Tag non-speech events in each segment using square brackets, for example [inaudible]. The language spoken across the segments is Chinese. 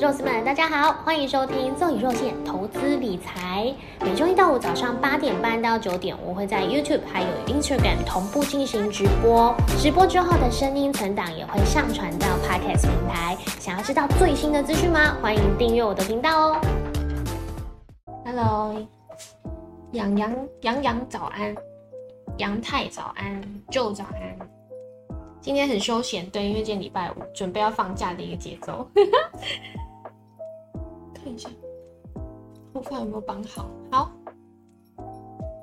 肉丝们，大家好，欢迎收听奏以肉馅投资理财。每周一到五早上八点半到九点，我会在 YouTube 还有 Instagram 同步进行直播。直播之后的声音存档也会上传到 Podcast 平台。想要知道最新的资讯吗？欢迎订阅我的频道哦。Hello，洋洋洋洋早安，杨太早安，就早安。今天很休闲，对，因为今天礼拜五，准备要放假的一个节奏。[laughs] 看一下，头发有没有绑好？好，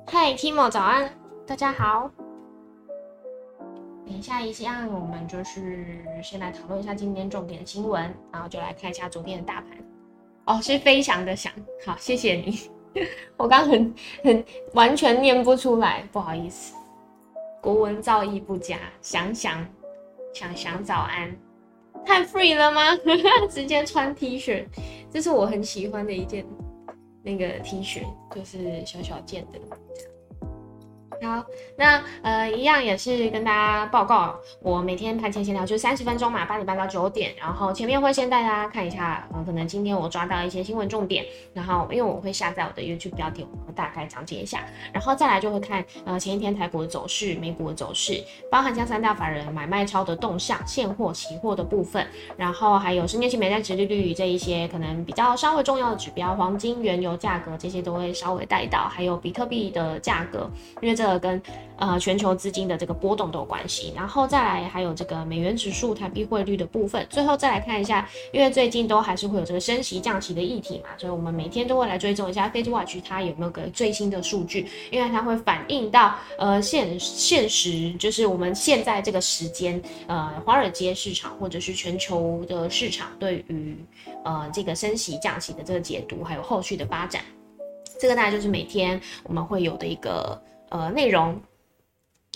嗨，Timo，早安，大家好。等一下一下，我们就是先来讨论一下今天重点新闻，然后就来看一下昨天的大盘。哦，是飞翔的翔，好，谢谢你。[laughs] 我刚很很完全念不出来，不好意思。国文造诣不佳，想想想想早安。太 free 了吗？[laughs] 直接穿 T 恤，这是我很喜欢的一件那个 T 恤，就是小小件的。好，那呃，一样也是跟大家报告，我每天盘前闲聊就是三十分钟嘛，八点半到九点，然后前面会先带大家看一下，呃，可能今天我抓到一些新闻重点，然后因为我会下载我的 YouTube 标题，我会大概讲解一下，然后再来就会看呃前一天台股的走势、美股的走势，包含像三大法人买卖超的动向、现货、期货的部分，然后还有十年期美债殖利率这一些可能比较稍微重要的指标，黄金、原油价格这些都会稍微带到，还有比特币的价格，因为这跟呃全球资金的这个波动都有关系，然后再来还有这个美元指数、台币汇率的部分，最后再来看一下，因为最近都还是会有这个升息降息的议题嘛，所以我们每天都会来追踪一下 Fed Watch 它有没有个最新的数据，因为它会反映到呃现现实，就是我们现在这个时间，呃华尔街市场或者是全球的市场对于呃这个升息降息的这个解读，还有后续的发展，这个大概就是每天我们会有的一个。呃，内容，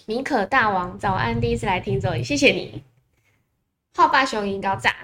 米可大王早安，第一次来听这里，谢谢你。浩霸雄鹰高炸，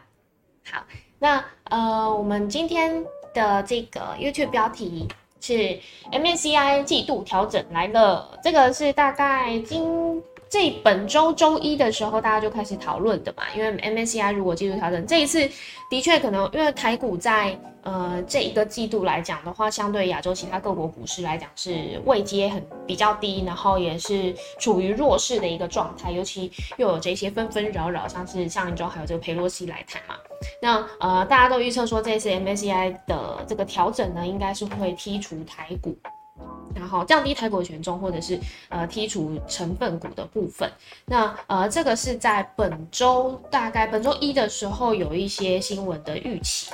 好，那呃，我们今天的这个 YouTube 标题是 MSCI 季度调整来了，这个是大概今。这本周周一的时候，大家就开始讨论的嘛，因为 MSCI 如果季度调整，这一次的确可能因为台股在呃这一个季度来讲的话，相对亚洲其他各国股市来讲是位阶很比较低，然后也是处于弱势的一个状态，尤其又有这些纷纷扰扰，像是上一周还有这个佩洛西来台嘛，那呃大家都预测说这次 MSCI 的这个调整呢，应该是会剔除台股。然后降低台股权重，或者是呃剔除成分股的部分。那呃这个是在本周大概本周一的时候有一些新闻的预期。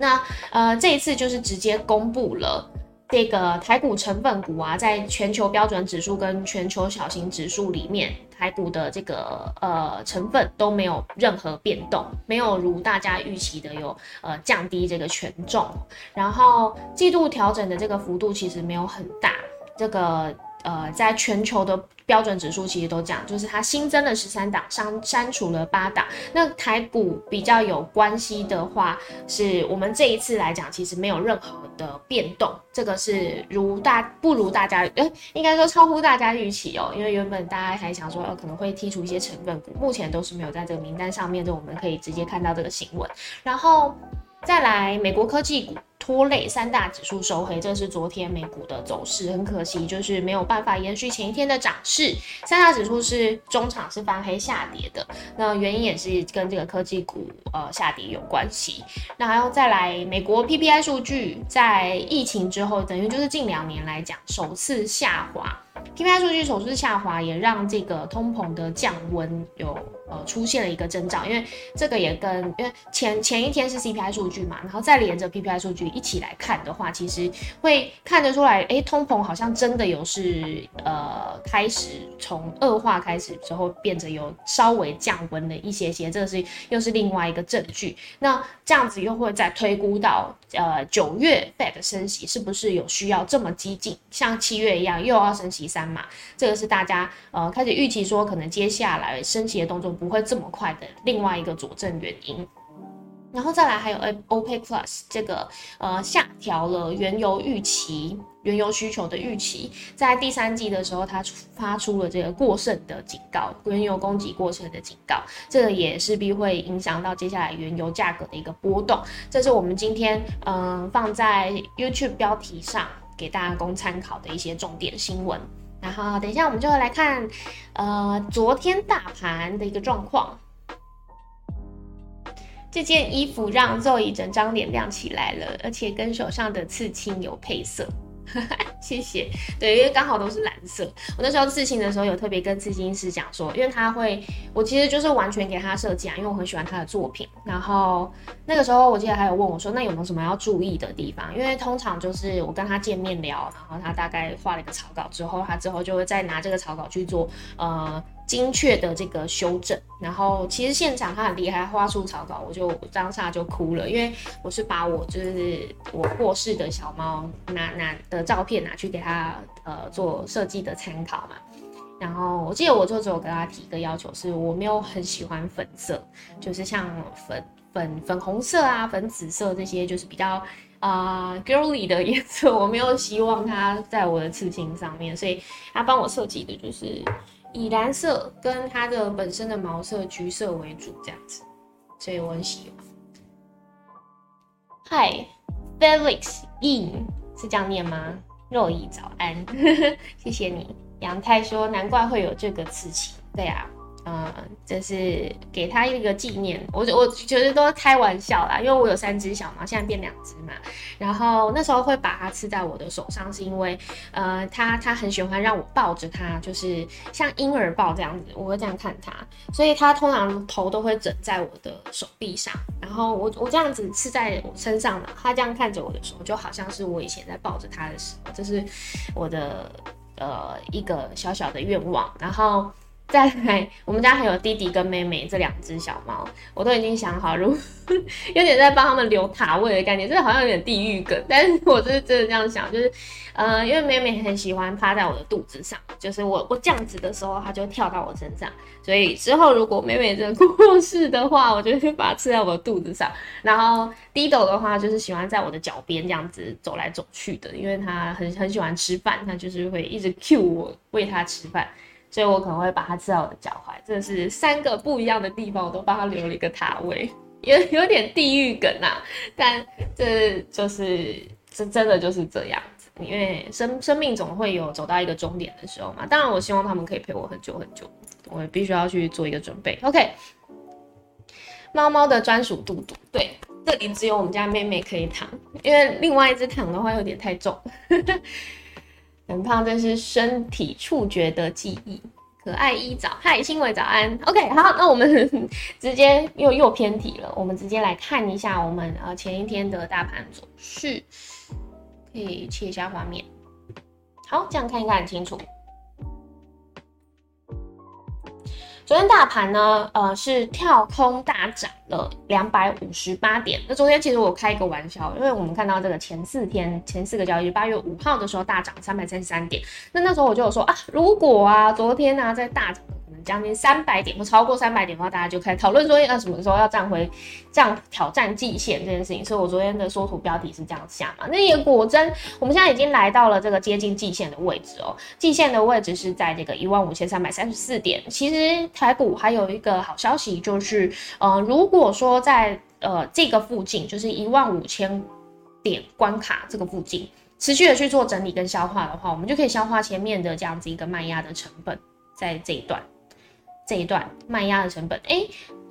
那呃这一次就是直接公布了这个台股成分股啊，在全球标准指数跟全球小型指数里面。台股的这个呃成分都没有任何变动，没有如大家预期的有呃降低这个权重，然后季度调整的这个幅度其实没有很大，这个。呃，在全球的标准指数其实都讲，就是它新增了十三档，删删除了八档。那台股比较有关系的话，是我们这一次来讲，其实没有任何的变动。这个是如大不如大家，呃，应该说超乎大家预期哦。因为原本大家还想说，呃，可能会剔除一些成分股，目前都是没有在这个名单上面，就我们可以直接看到这个新闻。然后再来美国科技股。拖累三大指数收黑，这是昨天美股的走势。很可惜，就是没有办法延续前一天的涨势。三大指数是中场是翻黑下跌的，那原因也是跟这个科技股呃下跌有关系。那还要再来美国 PPI 数据，在疫情之后，等于就是近两年来讲首次下滑。PPI 数据首次下滑，也让这个通膨的降温有呃出现了一个征兆，因为这个也跟因为前前一天是 CPI 数据嘛，然后再连着 PPI 数据一起来看的话，其实会看得出来，哎，通膨好像真的有是呃开始从恶化开始之后，变得有稍微降温的一些些，这个是又是另外一个证据。那这样子又会再推估到呃九月 Fed 升息是不是有需要这么激进，像七月一样又要升息三嘛？这个是大家呃开始预期说可能接下来升息的动作不会这么快的另外一个佐证原因。然后再来还有 OPEC Plus 这个呃下调了原油预期、原油需求的预期，在第三季的时候，它发出了这个过剩的警告，原油供给过剩的警告，这个也势必会影响到接下来原油价格的一个波动。这是我们今天嗯放在 YouTube 标题上给大家供参考的一些重点新闻。然后等一下我们就来看呃昨天大盘的一个状况。这件衣服让 Zoe 整张脸亮起来了，而且跟手上的刺青有配色。[laughs] 谢谢，对，因为刚好都是蓝色。我那时候刺青的时候有特别跟刺青师讲说，因为他会，我其实就是完全给他设计啊，因为我很喜欢他的作品。然后那个时候我记得还有问我说，那有没有什么要注意的地方？因为通常就是我跟他见面聊，然后他大概画了一个草稿之后，他之后就会再拿这个草稿去做呃。精确的这个修正，然后其实现场他很厉害，画出草稿，我就当下就哭了，因为我是把我就是我过世的小猫拿拿的照片拿去给他呃做设计的参考嘛。然后我记得我就只有跟他提一个要求，是我没有很喜欢粉色，就是像粉粉粉红色啊、粉紫色这些，就是比较啊 girly 的颜色，我没有希望它在我的刺青上面，所以他帮我设计的就是。以蓝色跟它的本身的毛色橘色为主，这样子，所以我很喜欢。Hi，Felix In 是这样念吗？若意早安，[laughs] 谢谢你。杨太说，难怪会有这个刺青，对啊。嗯，这是给他一个纪念，我我觉得都开玩笑啦，因为我有三只小猫，现在变两只嘛。然后那时候会把它刺在我的手上，是因为呃，它它很喜欢让我抱着它，就是像婴儿抱这样子，我会这样看它，所以它通常头都会枕在我的手臂上。然后我我这样子刺在我身上的，它这样看着我的时候，就好像是我以前在抱着它的时候，这是我的呃一个小小的愿望。然后。再来，我们家还有弟弟跟妹妹这两只小猫，我都已经想好，如有点在帮他们留塔位的概念，这好像有点地狱梗，但是我是真的这样想，就是，呃，因为妹妹很喜欢趴在我的肚子上，就是我我这样子的时候，它就跳到我身上，所以之后如果妹妹真的 [laughs] 过世的话，我就会把它刺在我的肚子上，然后弟斗的话就是喜欢在我的脚边这样子走来走去的，因为他很很喜欢吃饭，他就是会一直 cue 我喂他吃饭。所以我可能会把它刺到我的脚踝，这是三个不一样的地方，我都帮他留了一个塔位，有有点地狱梗啊，但这就是这真的就是这样子，因为生生命总会有走到一个终点的时候嘛。当然，我希望他们可以陪我很久很久，我必须要去做一个准备。OK，猫猫的专属肚肚，对，这里只有我们家妹妹可以躺，因为另外一只躺的话有点太重。很胖，这是身体触觉的记忆。可爱一早，嗨，新伟早安。OK，好，那我们直接又又偏题了，我们直接来看一下我们呃前一天的大盘走势，可以切一下画面。好，这样看应该很清楚。昨天大盘呢，呃，是跳空大涨了两百五十八点。那昨天其实我开一个玩笑，因为我们看到这个前四天前四个交易日，八月五号的时候大涨三百三十三点。那那时候我就有说啊，如果啊，昨天呢在大涨。将近三百点不超过三百点的话，大家就开始讨论说，呃，什么时候要站回这样挑战季线这件事情。所以我昨天的缩图标题是这样下嘛。那也果真，我们现在已经来到了这个接近季线的位置哦。季线的位置是在这个一万五千三百三十四点。其实台股还有一个好消息，就是，呃，如果说在呃这个附近，就是一万五千点关卡这个附近，持续的去做整理跟消化的话，我们就可以消化前面的这样子一个卖压的成本，在这一段。这一段卖压的成本，哎，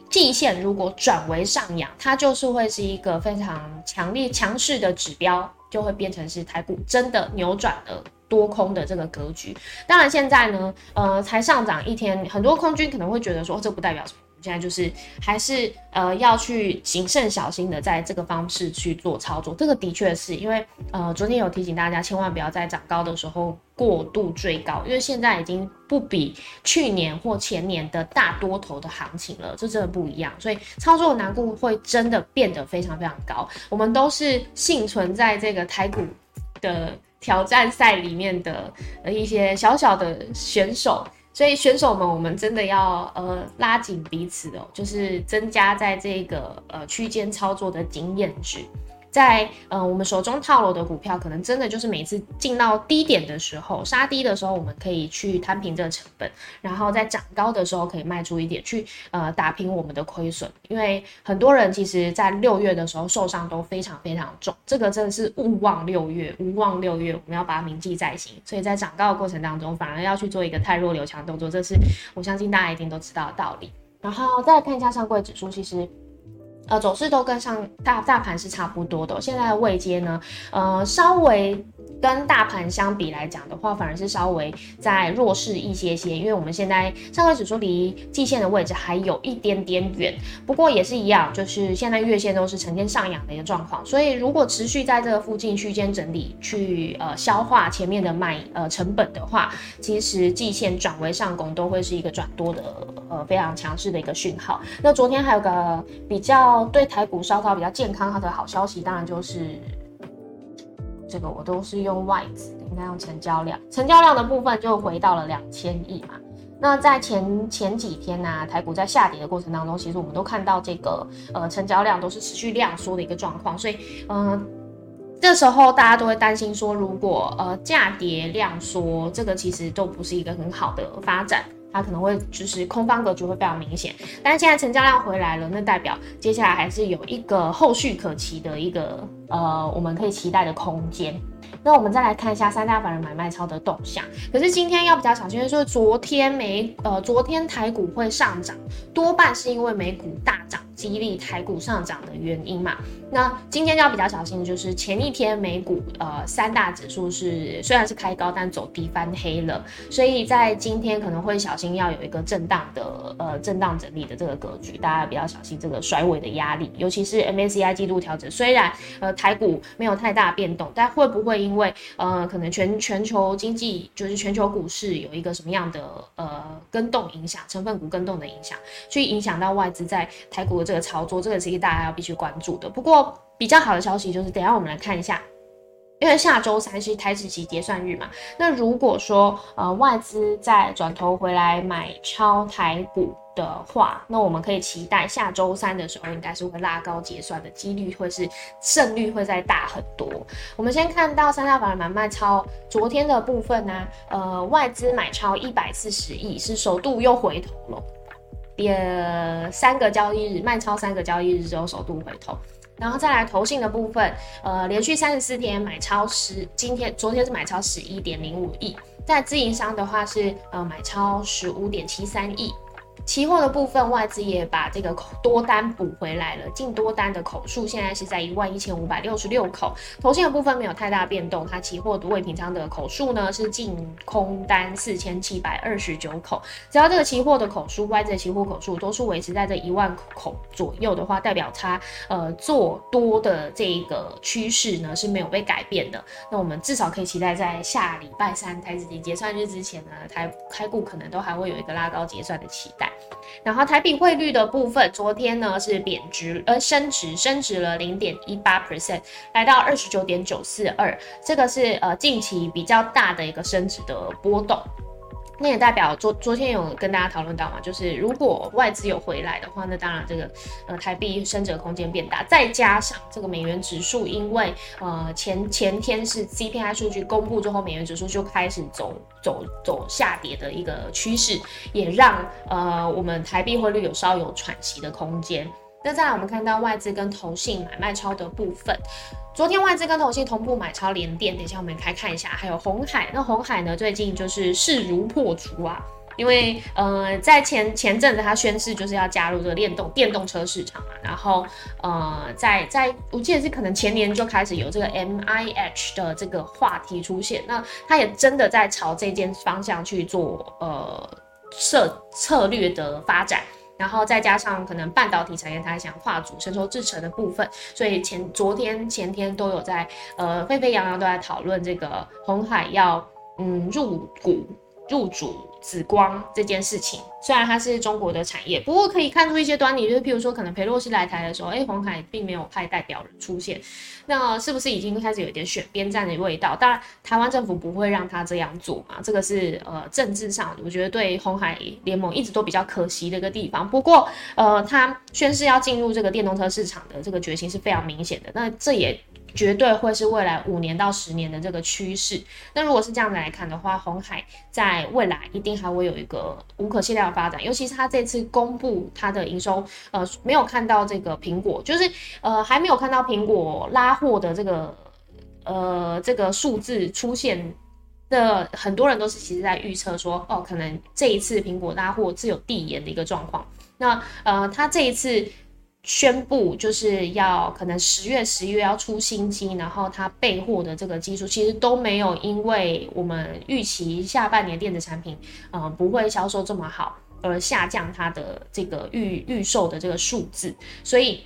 季线如果转为上扬，它就是会是一个非常强烈强势的指标，就会变成是台股真的扭转了多空的这个格局。当然现在呢，呃，才上涨一天，很多空军可能会觉得说，这不代表什么。现在就是还是呃要去谨慎小心的在这个方式去做操作，这个的确是因为呃昨天有提醒大家，千万不要在涨高的时候过度追高，因为现在已经不比去年或前年的大多头的行情了，这真的不一样，所以操作难度会真的变得非常非常高。我们都是幸存在这个台股的挑战赛里面的呃一些小小的选手。所以选手们，我们真的要呃拉紧彼此哦，就是增加在这个呃区间操作的经验值。在呃我们手中套牢的股票，可能真的就是每次进到低点的时候，杀低的时候，我们可以去摊平这个成本，然后在涨高的时候可以卖出一点，去呃打平我们的亏损。因为很多人其实在六月的时候受伤都非常非常重，这个真的是勿忘六月，勿忘六月，我们要把它铭记在心。所以在涨高的过程当中，反而要去做一个太弱留强动作，这是我相信大家一定都知道的道理。然后再来看一下上柜指数，其实。呃，走势都跟上大大盘是差不多的。现在的位阶呢，呃，稍微。跟大盘相比来讲的话，反而是稍微在弱势一些些，因为我们现在上证指数离季线的位置还有一点点远，不过也是一样，就是现在月线都是呈现上扬的一个状况，所以如果持续在这个附近区间整理，去呃消化前面的卖呃成本的话，其实季线转为上攻都会是一个转多的呃非常强势的一个讯号。那昨天还有个比较对台股稍稍比较健康它的好消息，当然就是。这个我都是用外资，应该用成交量，成交量的部分就回到了两千亿嘛。那在前前几天呢，台股在下跌的过程当中，其实我们都看到这个呃成交量都是持续量缩的一个状况，所以嗯，这时候大家都会担心说，如果呃价跌量缩，这个其实都不是一个很好的发展。它可能会就是空方格局会非常明显，但是现在成交量回来了，那代表接下来还是有一个后续可期的一个呃，我们可以期待的空间。那我们再来看一下三大法人买卖超的动向。可是今天要比较小心，就是昨天美呃昨天台股会上涨，多半是因为美股大涨。激励台股上涨的原因嘛？那今天要比较小心，就是前一天美股呃三大指数是虽然是开高，但走低翻黑了，所以在今天可能会小心要有一个震荡的呃震荡整理的这个格局，大家比较小心这个甩尾的压力，尤其是 MACI 季度调整，虽然呃台股没有太大变动，但会不会因为呃可能全全球经济就是全球股市有一个什么样的呃跟动影响，成分股跟动的影响，去影响到外资在台股的。这个操作，这个其实大家要必须关注的。不过比较好的消息就是，等下我们来看一下，因为下周三是台指期结算日嘛。那如果说呃外资再转头回来买超台股的话，那我们可以期待下周三的时候应该是会拉高结算的几率，会是胜率会再大很多。我们先看到三大法人买卖超昨天的部分呢，呃外资买超一百四十亿，是首度又回头了。也三个交易日卖超三个交易日之后首度回头，然后再来投信的部分，呃，连续三十四天买超十，今天昨天是买超十一点零五亿，在自营商的话是呃买超十五点七三亿。期货的部分，外资也把这个多单补回来了，净多单的口数现在是在一万一千五百六十六口。头线的部分没有太大变动，它期货的未平仓的口数呢是净空单四千七百二十九口。只要这个期货的口数，外资的期货口数多数维持在这一万口左右的话，代表它呃做多的这个趋势呢是没有被改变的。那我们至少可以期待在下礼拜三台子节结算日之前呢，台开股可能都还会有一个拉高结算的期待。然后台币汇率的部分，昨天呢是贬值，呃升值，升值了零点一八 percent，来到二十九点九四二，这个是呃近期比较大的一个升值的波动。那也代表昨昨天有跟大家讨论到嘛，就是如果外资有回来的话，那当然这个呃台币升值空间变大，再加上这个美元指数，因为呃前前天是 CPI 数据公布之后，美元指数就开始走走走下跌的一个趋势，也让呃我们台币汇率有稍有喘息的空间。那再来我们看到外资跟投信买卖超的部分。昨天外资跟投信同步买超联电，等一下我们开看一下，还有红海。那红海呢，最近就是势如破竹啊，因为呃，在前前阵子他宣誓就是要加入这个电动电动车市场嘛，然后呃，在在我记得是可能前年就开始有这个 M I H 的这个话题出现，那他也真的在朝这件方向去做呃策策略的发展。然后再加上可能半导体产业，它想跨组成熟制成的部分，所以前昨天前天都有在呃沸沸扬扬都在讨论这个红海要嗯入股入主。紫光这件事情，虽然它是中国的产业，不过可以看出一些端倪，就是譬如说，可能裴洛西来台的时候，哎，红海并没有派代表人出现，那是不是已经开始有点选边站的味道？当然，台湾政府不会让他这样做嘛，这个是呃政治上，我觉得对红海联盟一直都比较可惜的一个地方。不过，呃，他宣誓要进入这个电动车市场的这个决心是非常明显的，那这也。绝对会是未来五年到十年的这个趋势。那如果是这样子来看的话，红海在未来一定还会有一个无可限量的发展。尤其是它这次公布它的营收，呃，没有看到这个苹果，就是呃还没有看到苹果拉货的这个呃这个数字出现的，很多人都是其实在预测说，哦，可能这一次苹果拉货是有递延的一个状况。那呃，它这一次。宣布就是要可能十月、十一月要出新机，然后它备货的这个技术其实都没有，因为我们预期下半年电子产品呃不会销售这么好，而下降它的这个预预售的这个数字，所以。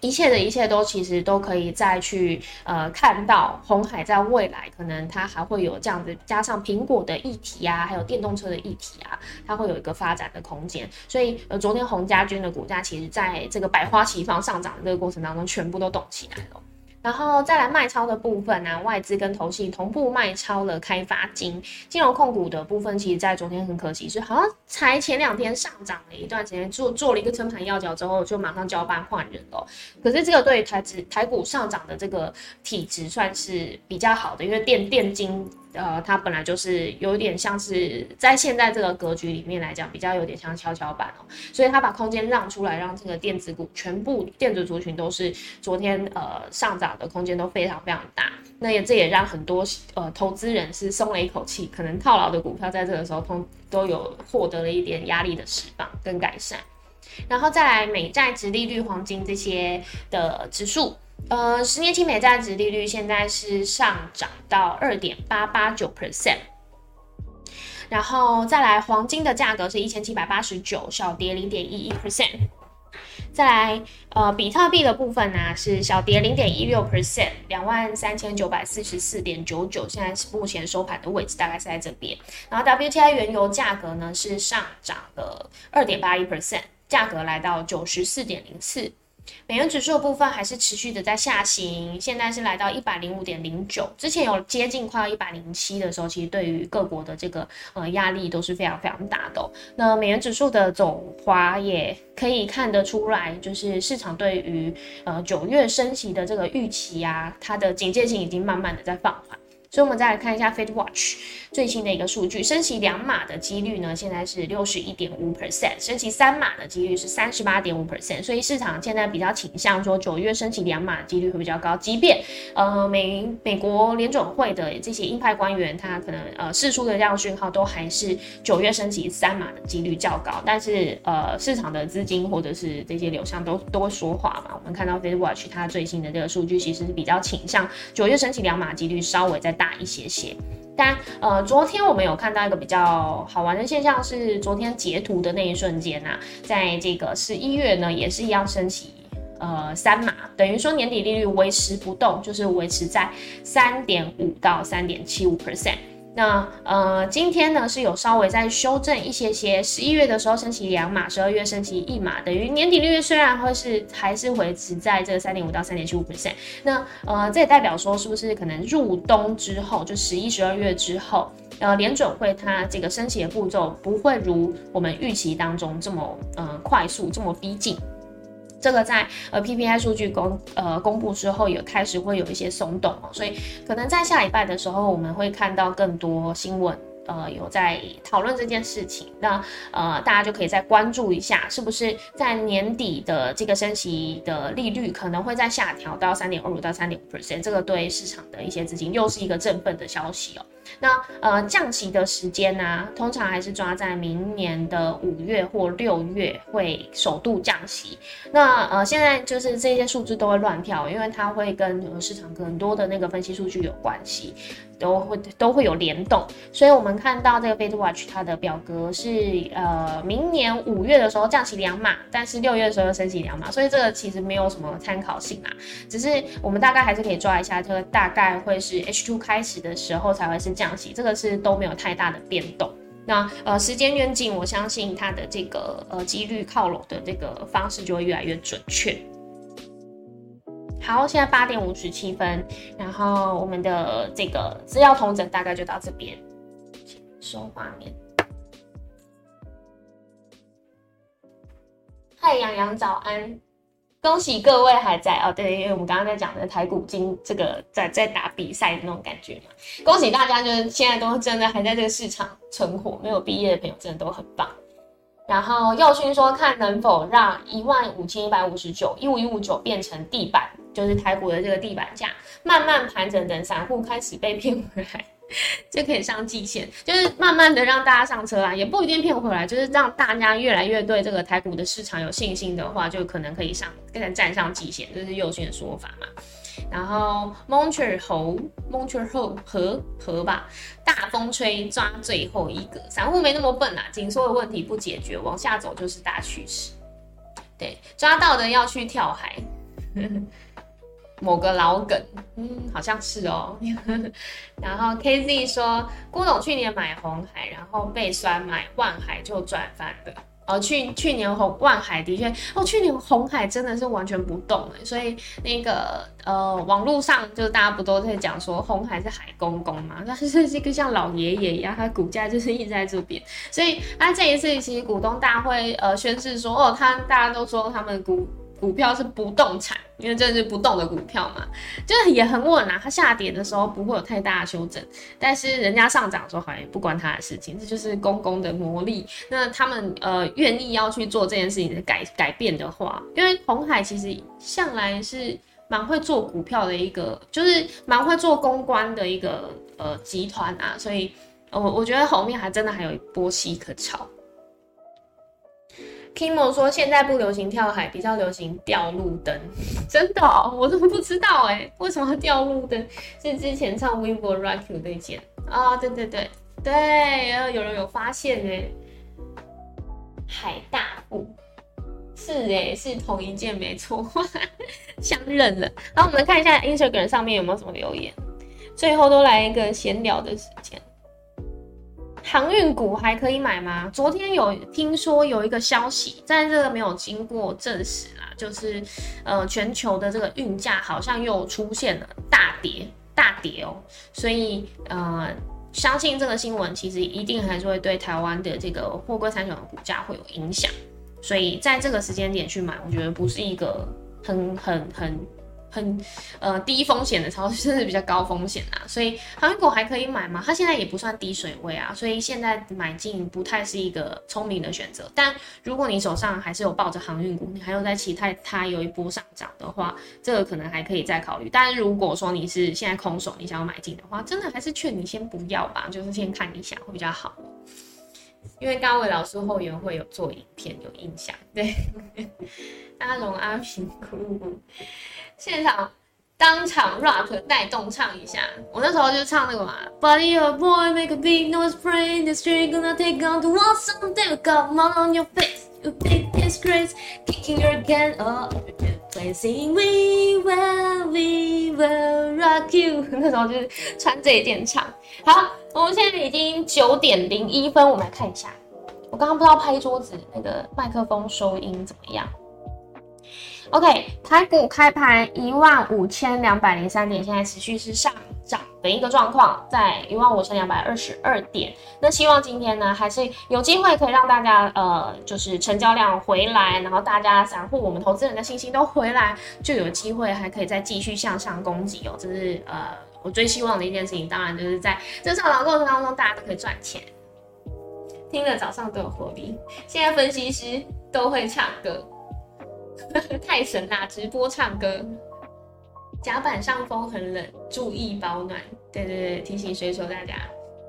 一切的一切都其实都可以再去呃看到红海在未来可能它还会有这样子加上苹果的议题啊，还有电动车的议题啊，它会有一个发展的空间。所以呃昨天红家军的股价其实在这个百花齐放上涨的这个过程当中，全部都动起来了。然后再来卖超的部分啊，外资跟投信同步卖超了开发金，金融控股的部分，其实在昨天很可惜是好像才前两天上涨了一段时间，做做了一个撑盘要角之后，就马上交班换人了。可是这个对台指台股上涨的这个体质算是比较好的，因为电电金。呃，它本来就是有点像是在现在这个格局里面来讲，比较有点像跷跷板哦，所以它把空间让出来，让这个电子股全部电子族群都是昨天呃上涨的空间都非常非常大，那也这也让很多呃投资人是松了一口气，可能套牢的股票在这个时候通都有获得了一点压力的释放跟改善，然后再来美债、直利率、黄金这些的指数。呃，十年期美债值利率现在是上涨到二点八八九 percent，然后再来黄金的价格是一千七百八十九，小跌零点一一 percent。再来，呃，比特币的部分呢是小跌零点一六 percent，两万三千九百四十四点九九，现在是目前收盘的位置，大概是在这边。然后 WTI 原油价格呢是上涨了二点八一 percent，价格来到九十四点零四。美元指数的部分还是持续的在下行，现在是来到一百零五点零九，之前有接近快要一百零七的时候，其实对于各国的这个呃压力都是非常非常大的。那美元指数的走滑也可以看得出来，就是市场对于呃九月升息的这个预期啊，它的警戒性已经慢慢的在放缓。所以，我们再来看一下 Fed Watch 最新的一个数据，升息两码的几率呢，现在是六十一点五 percent，升息三码的几率是三十八点五 percent。所以市场现在比较倾向说，九月升息两码的几率会比较高。即便呃美美国联准会的这些鹰派官员，他可能呃释出的这样讯号，都还是九月升息三码的几率较高。但是呃市场的资金或者是这些流向都都会说话嘛。我们看到 Fed Watch 它最新的这个数据，其实是比较倾向九月升息两码几率稍微在。大一些些，但呃，昨天我们有看到一个比较好玩的现象，是昨天截图的那一瞬间呐，在这个十一月呢，也是一样升起呃三码，等于说年底利率维持不动，就是维持在三点五到三点七五 percent。那呃，今天呢是有稍微在修正一些些，十一月的时候升起两码，十二月升起一码，等于年底利率虽然会是还是维持在这个三点五到三点七五 percent。那呃，这也代表说是不是可能入冬之后，就十一、十二月之后，呃，联准会它这个升息的步骤不会如我们预期当中这么呃快速，这么逼近。这个在呃 PPI 数据公呃公布之后，也开始会有一些松动哦，所以可能在下礼拜的时候，我们会看到更多新闻，呃，有在讨论这件事情。那呃，大家就可以再关注一下，是不是在年底的这个升息的利率可能会在下调到三点二五到三点五 percent，这个对市场的一些资金又是一个振奋的消息哦。那呃降息的时间呢，通常还是抓在明年的五月或六月会首度降息。那呃现在就是这些数字都会乱跳，因为它会跟市场很多的那个分析数据有关系，都会都会有联动。所以我们看到这个 Fed Watch 它的表格是呃明年五月的时候降息两码，但是六月的时候又升息两码，所以这个其实没有什么参考性啊。只是我们大概还是可以抓一下，这个大概会是 H2 开始的时候才会是。降息这个是都没有太大的变动。那呃时间越近，我相信它的这个呃几率靠拢的这个方式就会越来越准确。好，现在八点五十七分，然后我们的这个资料同整大概就到这边，收画面。嗨，洋洋早安！恭喜各位还在哦，对，因为我们刚刚在讲的台股金这个在在打比赛的那种感觉嘛，恭喜大家，就是现在都真的还在这个市场存活，没有毕业的朋友真的都很棒。然后耀勋说，看能否让一万五千一百五十九一五一五九变成地板。就是台股的这个地板价慢慢盘整，等散户开始被骗回来，就可以上季线，就是慢慢的让大家上车啊，也不一定骗回来，就是让大家越来越对这个台股的市场有信心的话，就可能可以上，跟站上季线，这是右迅的说法嘛。然后 Monter 猴，Monter 猴和和吧，大风吹抓最后一个，散户没那么笨啊，紧缩的问题不解决，往下走就是大趋势。对，抓到的要去跳海。[laughs] 某个老梗，嗯，好像是哦。[laughs] 然后 KZ 说，郭董去年买红海，然后被酸买万海就赚翻了。哦，去去年红万海的确，哦，去年红海真的是完全不动哎，所以那个呃，网络上就大家不都在讲说红海是海公公嘛，[laughs] 但是这个像老爷爷一样，他股价就是一直在这边，所以他这一次其实股东大会呃宣誓说，哦，他大家都说他们股。股票是不动产，因为这是不动的股票嘛，就是也很稳啊。它下跌的时候不会有太大的修正，但是人家上涨的时候好像也不关他的事情，这就是公公的魔力。那他们呃愿意要去做这件事情的改改变的话，因为红海其实向来是蛮会做股票的一个，就是蛮会做公关的一个呃集团啊，所以我我觉得后面还真的还有一波戏可炒。Kimo 说：“现在不流行跳海，比较流行吊路灯。真的，哦我怎么不知道哎？为什么吊路灯？是之前唱《We Will Rock You》那件啊？对对对对，然后有人有发现哎，海大富是哎，是同一件没错，相认了。然后，我们看一下 Instagram 上面有没有什么留言。最后都来一个闲聊的时间。”航运股还可以买吗？昨天有听说有一个消息，但这个没有经过证实啦，就是呃全球的这个运价好像又出现了大跌，大跌哦，所以呃相信这个新闻其实一定还是会对台湾的这个货柜三雄的股价会有影响，所以在这个时间点去买，我觉得不是一个很很很。很呃低风险的超市，[laughs] 甚至比较高风险啊，所以航运股还可以买吗？它现在也不算低水位啊，所以现在买进不太是一个聪明的选择。但如果你手上还是有抱着航运股，你还有在期待它有一波上涨的话，这个可能还可以再考虑。但如果说你是现在空手，你想要买进的话，真的还是劝你先不要吧，就是先看一下会比较好。因为高伟老师后援会有做影片，有印象。对，阿龙阿平哭。现场当场 rock 带动唱一下，我那时候就唱那个嘛。Buddy your boy make a big noise, friend. The street gonna take on the wall someday. Got mud on your face, you big disgrace. Kicking your can up, I say we will, we will rock you。那时候就是穿这一件唱。好，我们现在已经九点零一分，我们来看一下。我刚刚不知道拍桌子那个麦克风收音怎么样。OK，台股开盘一万五千两百零三点，现在持续是上涨的一个状况，在一万五千两百二十二点。那希望今天呢，还是有机会可以让大家呃，就是成交量回来，然后大家散户、我们投资人的信心都回来，就有机会还可以再继续向上攻击哦。这是呃，我最希望的一件事情。当然就是在这上涨过程当中，大家都可以赚钱。听了早上都有活力，现在分析师都会唱歌。[laughs] 太神啦！直播唱歌，甲板上风很冷，注意保暖。对对对，提醒水手大家，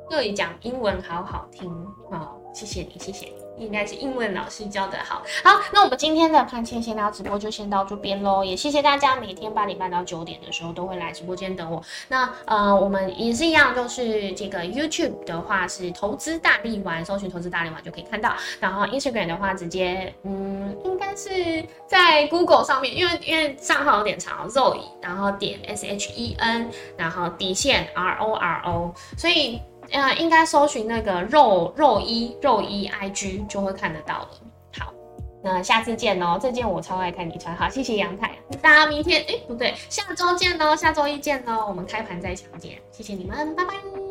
粤语讲英文好好听哦，谢谢你，谢谢你。应该是英文老师教的好，好，那我们今天的盘前闲聊直播就先到这边喽，也谢谢大家每天八点半到九点的时候都会来直播间等我。那呃，我们也是一样，就是这个 YouTube 的话是投资大力丸，搜寻投资大力丸就可以看到。然后 Instagram 的话，直接嗯，应该是在 Google 上面，因为因为账号有点长，Zoe，然后点 S H E N，然后底线 R O R O，所以。呃，应该搜寻那个肉肉衣肉衣 IG 就会看得到了。好，那下次见哦。这件我超爱看你穿，好，谢谢杨太。大家明天哎不对，下周见哦，下周一见哦，我们开盘再相见，谢谢你们，拜拜。